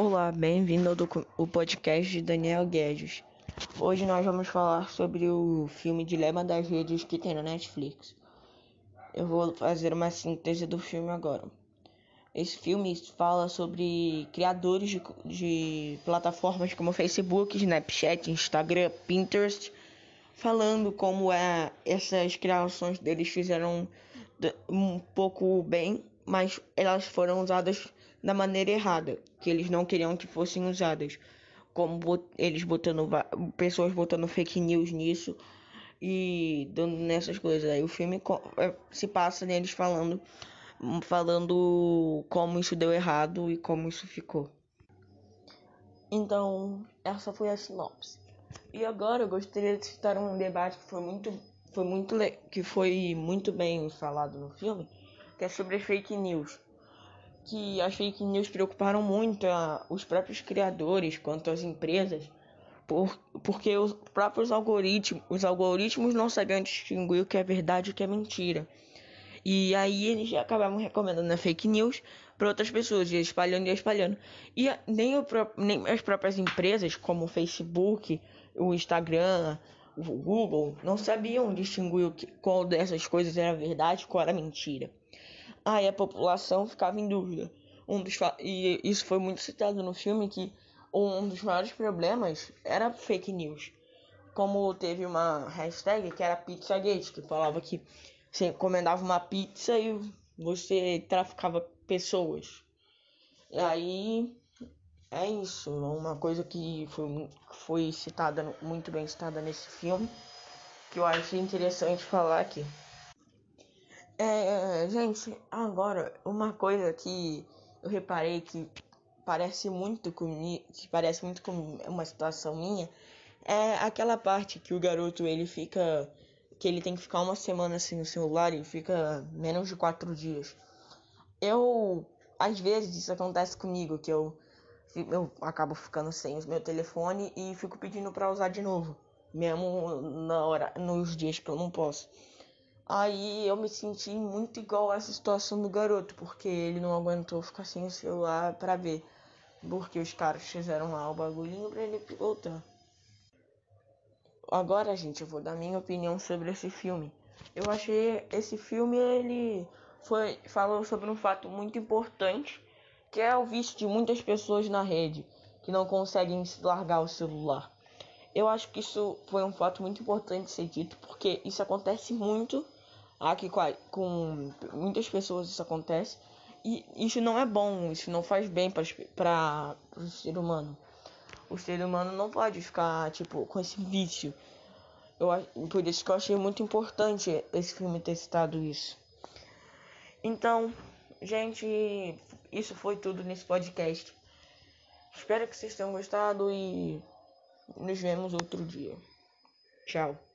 Olá, bem-vindo ao podcast de Daniel Guedes. Hoje nós vamos falar sobre o filme Dilema das Redes que tem na Netflix. Eu vou fazer uma síntese do filme agora. Esse filme fala sobre criadores de, de plataformas como Facebook, Snapchat, Instagram, Pinterest, falando como é essas criações deles fizeram um pouco bem, mas elas foram usadas da maneira errada, que eles não queriam que fossem usadas, como bot eles botando pessoas botando fake news nisso e dando nessas coisas. Aí o filme é, se passa neles falando falando como isso deu errado e como isso ficou. Então, essa foi a sinopse. E agora eu gostaria de citar um debate que foi muito foi muito que foi muito bem falado no filme, que é sobre fake news que as fake news preocuparam muito a, os próprios criadores quanto as empresas, por, porque os próprios algoritmos, os algoritmos não sabem distinguir o que é verdade e o que é mentira. E aí eles acabavam recomendando a fake news para outras pessoas, e espalhando e espalhando. E nem, o, nem as próprias empresas, como o Facebook, o Instagram, o Google, não sabiam distinguir qual dessas coisas era verdade e qual era mentira. Aí a população ficava em dúvida. Um dos e isso foi muito citado no filme que um dos maiores problemas era fake news. Como teve uma hashtag que era Pizzagate, que falava que você encomendava uma pizza e você traficava pessoas. E aí é isso, uma coisa que foi, foi citada, muito bem citada nesse filme, que eu achei interessante falar aqui. É, gente, agora uma coisa que eu reparei que parece muito comigo, que parece muito com uma situação minha, é aquela parte que o garoto ele fica que ele tem que ficar uma semana sem o celular e fica menos de quatro dias. Eu às vezes isso acontece comigo que eu eu acabo ficando sem o meu telefone e fico pedindo para usar de novo, mesmo na hora nos dias que eu não posso. Aí eu me senti muito igual a essa situação do garoto, porque ele não aguentou ficar sem o celular para ver. Porque os caras fizeram lá o bagulhinho pra ele voltar. Agora, gente, eu vou dar minha opinião sobre esse filme. Eu achei esse filme, ele foi falou sobre um fato muito importante, que é o vício de muitas pessoas na rede que não conseguem largar o celular. Eu acho que isso foi um fato muito importante ser dito, porque isso acontece muito Aqui com muitas pessoas isso acontece. E isso não é bom, isso não faz bem para o ser humano. O ser humano não pode ficar, tipo, com esse vício. Eu, por isso que eu achei muito importante esse filme ter citado isso. Então, gente, isso foi tudo nesse podcast. Espero que vocês tenham gostado e nos vemos outro dia. Tchau.